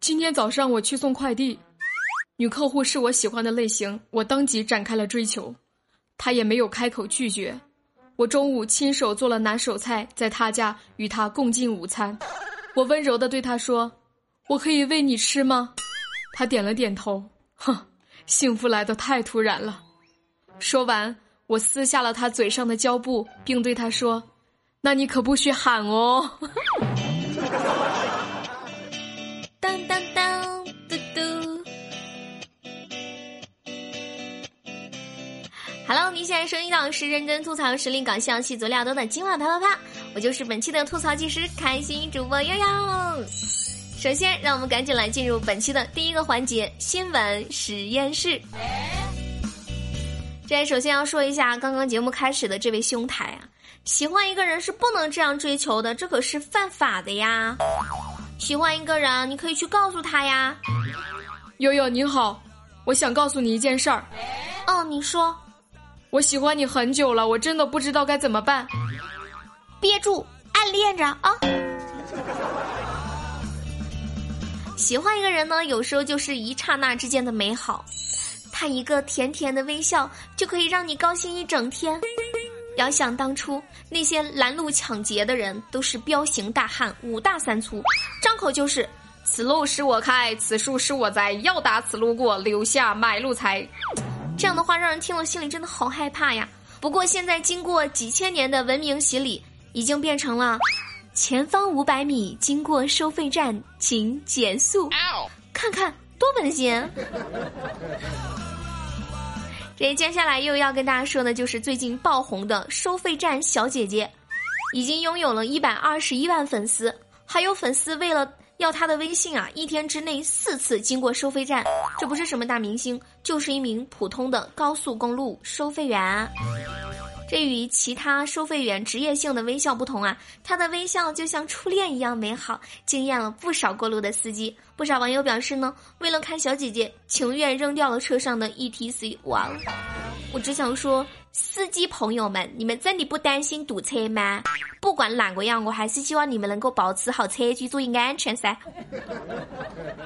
今天早上我去送快递，女客户是我喜欢的类型，我当即展开了追求，她也没有开口拒绝。我中午亲手做了拿手菜，在她家与她共进午餐。我温柔的对她说：“我可以喂你吃吗？”她点了点头。哼，幸福来得太突然了。说完，我撕下了她嘴上的胶布，并对她说：“那你可不许喊哦。”你现在收听到是认真吐槽、实力搞笑、戏足料多的今晚啪啪啪，我就是本期的吐槽技师，开心主播悠悠。首先，让我们赶紧来进入本期的第一个环节——新闻实验室。这首先要说一下，刚刚节目开始的这位兄台啊，喜欢一个人是不能这样追求的，这可是犯法的呀。喜欢一个人，你可以去告诉他呀。悠悠你好，我想告诉你一件事儿。哦，你说。我喜欢你很久了，我真的不知道该怎么办。憋住，暗恋着啊！喜欢一个人呢，有时候就是一刹那之间的美好，他一个甜甜的微笑就可以让你高兴一整天。遥想当初，那些拦路抢劫的人都是彪形大汉，五大三粗，张口就是“此路是我开，此树是我栽，要打此路过，留下买路财”。这样的话让人听了心里真的好害怕呀。不过现在经过几千年的文明洗礼，已经变成了前方五百米经过收费站，请减速。看看多温馨。这接下来又要跟大家说的，就是最近爆红的收费站小姐姐，已经拥有了一百二十一万粉丝，还有粉丝为了。要她的微信啊！一天之内四次经过收费站，这不是什么大明星，就是一名普通的高速公路收费员。这与其他收费员职业性的微笑不同啊，他的微笑就像初恋一样美好，惊艳了不少过路的司机。不少网友表示呢，为了看小姐姐，情愿扔掉了车上的 ETC。完了，我只想说。司机朋友们，你们真的不担心堵车吗？不管哪个样，我还是希望你们能够保持好车距，注意安全噻。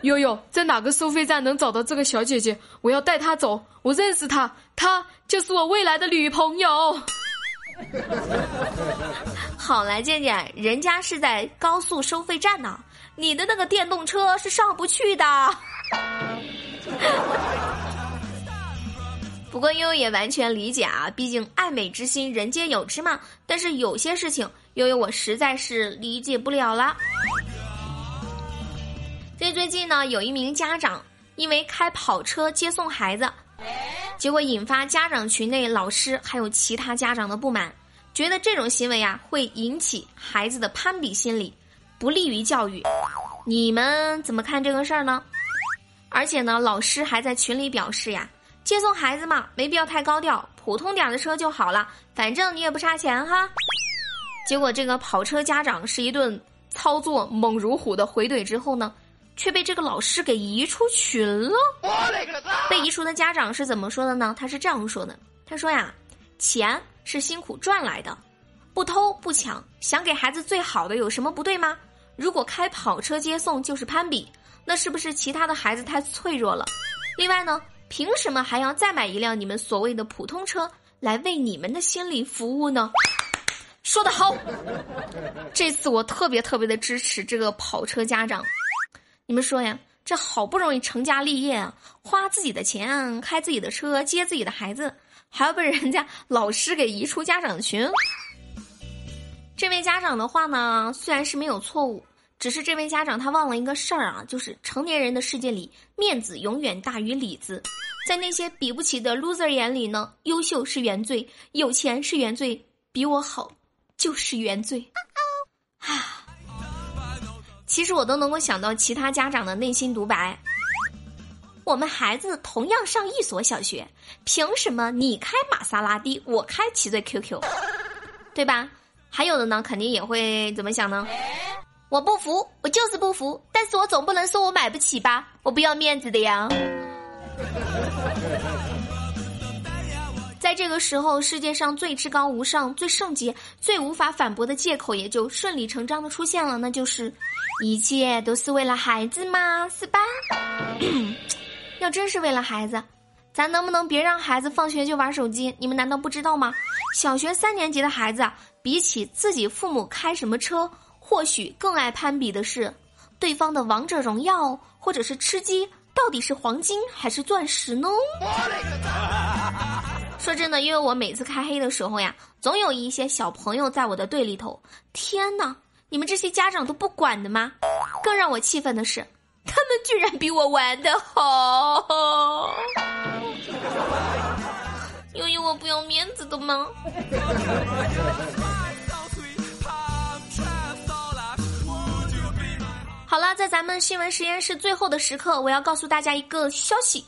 悠悠，在哪个收费站能找到这个小姐姐？我要带她走，我认识她，她就是我未来的女朋友。好来见见，人家是在高速收费站呢，你的那个电动车是上不去的。不过悠悠也完全理解啊，毕竟爱美之心人皆有之嘛。但是有些事情悠悠我实在是理解不了了。在最近呢，有一名家长因为开跑车接送孩子，结果引发家长群内老师还有其他家长的不满，觉得这种行为啊会引起孩子的攀比心理，不利于教育。你们怎么看这个事儿呢？而且呢，老师还在群里表示呀。接送孩子嘛，没必要太高调，普通点的车就好了，反正你也不差钱哈。结果这个跑车家长是一顿操作猛如虎的回怼之后呢，却被这个老师给移出群了。被移出的家长是怎么说的呢？他是这样说的：他说呀，钱是辛苦赚来的，不偷不抢，想给孩子最好的有什么不对吗？如果开跑车接送就是攀比，那是不是其他的孩子太脆弱了？另外呢？凭什么还要再买一辆你们所谓的普通车来为你们的心理服务呢？说得好，这次我特别特别的支持这个跑车家长。你们说呀，这好不容易成家立业啊，花自己的钱开自己的车接自己的孩子，还要被人家老师给移出家长群。这位家长的话呢，虽然是没有错误。只是这位家长他忘了一个事儿啊，就是成年人的世界里，面子永远大于里子。在那些比不起的 loser 眼里呢，优秀是原罪，有钱是原罪，比我好就是原罪。啊，其实我都能够想到其他家长的内心独白。我们孩子同样上一所小学，凭什么你开玛莎拉蒂，我开奇瑞 QQ，对吧？还有的呢，肯定也会怎么想呢？我不服，我就是不服，但是我总不能说我买不起吧？我不要面子的呀。在这个时候，世界上最至高无上、最圣洁、最无法反驳的借口也就顺理成章的出现了，那就是一切都是为了孩子嘛，是吧？要真是为了孩子，咱能不能别让孩子放学就玩手机？你们难道不知道吗？小学三年级的孩子，比起自己父母开什么车，或许更爱攀比的是对方的王者荣耀，或者是吃鸡，到底是黄金还是钻石呢？说真的，因为我每次开黑的时候呀，总有一些小朋友在我的队里头。天哪，你们这些家长都不管的吗？更让我气愤的是，他们居然比我玩的好。由于我不要面子的吗？好了，在咱们新闻实验室最后的时刻，我要告诉大家一个消息：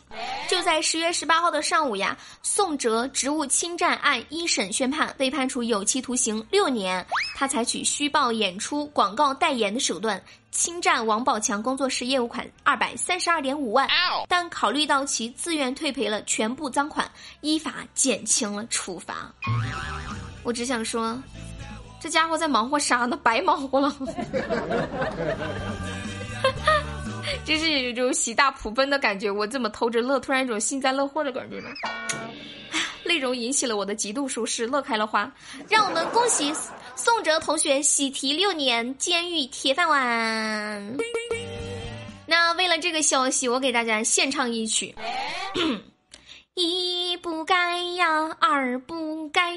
就在十月十八号的上午呀，宋哲职务侵占案一审宣判，被判处有期徒刑六年。他采取虚报演出、广告代言的手段，侵占王宝强工作室业务款二百三十二点五万。但考虑到其自愿退赔了全部赃款，依法减轻了处罚。我只想说。这家伙在忙活啥呢？白忙活了，就是有一种喜大普奔的感觉。我这么偷着乐，突然一种幸灾乐祸的感觉呢。内容引起了我的极度舒适，乐开了花。让我们恭喜宋哲同学喜提六年监狱铁饭碗。那为了这个消息，我给大家献唱一曲。一不该呀，二不该。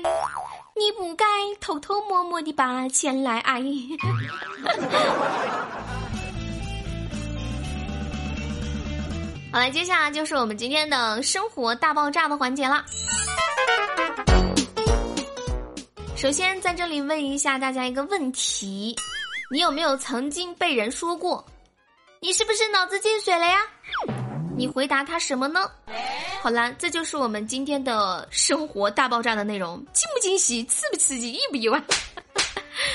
你不该偷偷摸摸的把钱来爱。好了，接下来就是我们今天的生活大爆炸的环节了。首先在这里问一下大家一个问题：你有没有曾经被人说过，你是不是脑子进水了呀？你回答他什么呢？好啦，这就是我们今天的生活大爆炸的内容，惊不惊喜，刺不刺激，意不意外？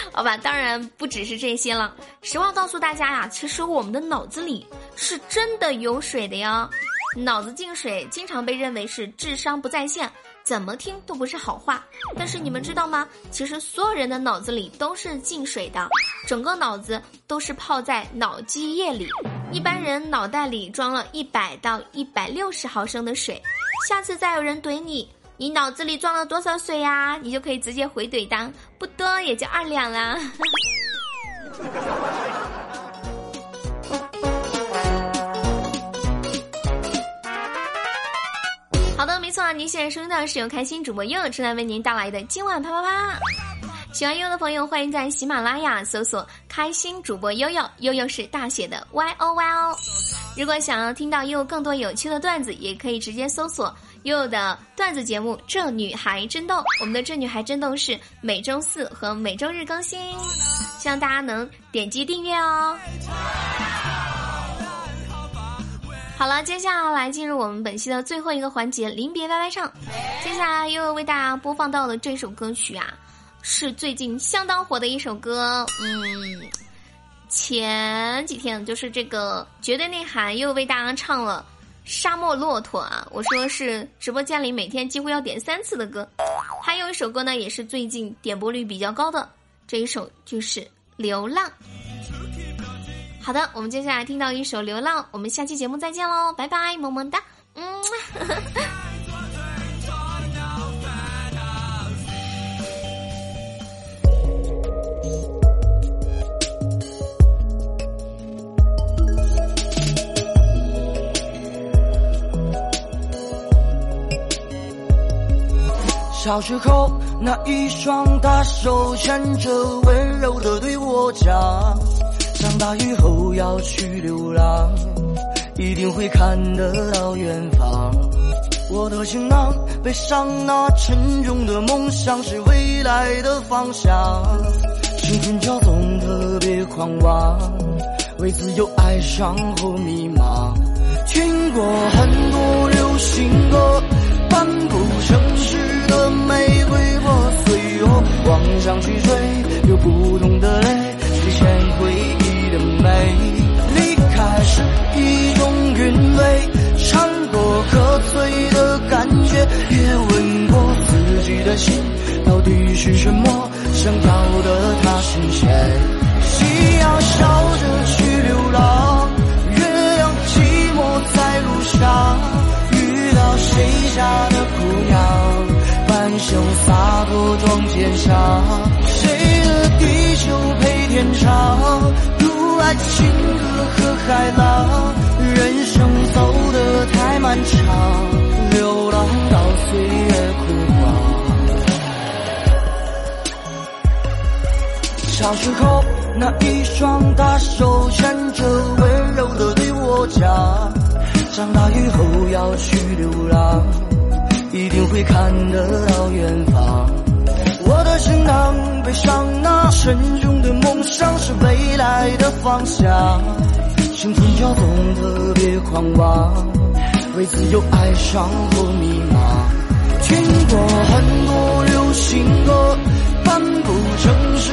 好吧，当然不只是这些了。实话告诉大家呀，其实我们的脑子里是真的有水的呀。脑子进水经常被认为是智商不在线，怎么听都不是好话。但是你们知道吗？其实所有人的脑子里都是进水的，整个脑子都是泡在脑积液里。一般人脑袋里装了一百到一百六十毫升的水，下次再有人怼你，你脑子里装了多少水呀？你就可以直接回怼当不多也就二两啦。好的，没错，您现在收听到是由开心主播悠悠正在为您带来的今晚啪啪啪。喜欢悠悠的朋友，欢迎在喜马拉雅搜索“开心主播悠悠”，悠悠是大写的 Y O Y O。如果想要听到悠悠更多有趣的段子，也可以直接搜索悠悠的段子节目《这女孩真逗》。我们的《这女孩真逗》是每周四和每周日更新，希望大家能点击订阅哦。好了，接下来进入我们本期的最后一个环节——临别歪歪唱。接下来悠悠为大家播放到的这首歌曲啊。是最近相当火的一首歌，嗯，前几天就是这个绝对内涵又为大家唱了《沙漠骆驼》啊，我说是直播间里每天几乎要点三次的歌。还有一首歌呢，也是最近点播率比较高的，这一首就是《流浪》。好的，我们接下来听到一首《流浪》，我们下期节目再见喽，拜拜，么么哒，嗯。小时候那一双大手牵着，温柔的对我讲，长大以后要去流浪，一定会看得到远方。我的行囊背上那沉重的梦想，是未来的方向。青春骄纵特别狂妄，为自由爱上后迷茫。听过很多流行歌，漫步城市。最哦，往上去追流不同的泪实现回忆的美离开是一种韵味尝过喝醉的感觉也问过自己的心到底是什么想要的他是谁夕阳笑着去流浪月亮寂寞在路上遇到谁家的姑娘半生洒装肩上，谁的地球配天长？渡爱情河和海浪，人生走得太漫长，流浪到岁月枯黄。小时候那一双大手牵着，温柔的对我讲，长大以后要去流浪。一定会看得到远方。我的行囊背上那沉重的梦想是未来的方向。生存要懂特别狂妄，为自由爱上或迷茫。听过很多流行歌，漫步城市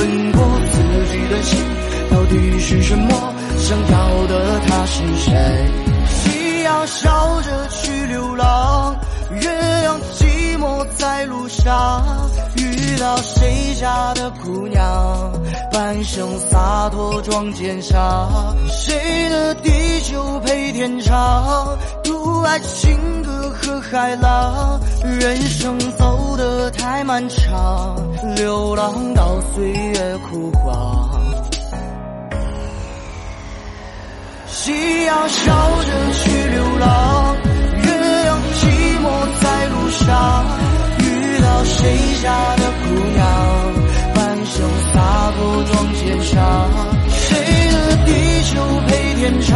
问过自己的心到底是什么，想要的他是谁？夕阳笑着去流浪，月亮寂寞在路上，遇到谁家的姑娘，半生洒脱装肩上，谁的地久配天长，独爱情歌。和海浪，人生走得太漫长，流浪到岁月枯黄。夕阳笑着谁家的姑娘半生洒脱装坚强？谁的地久配天长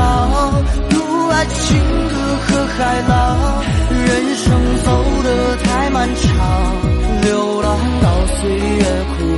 独爱情歌和海浪人生走得太漫长。流浪到岁月枯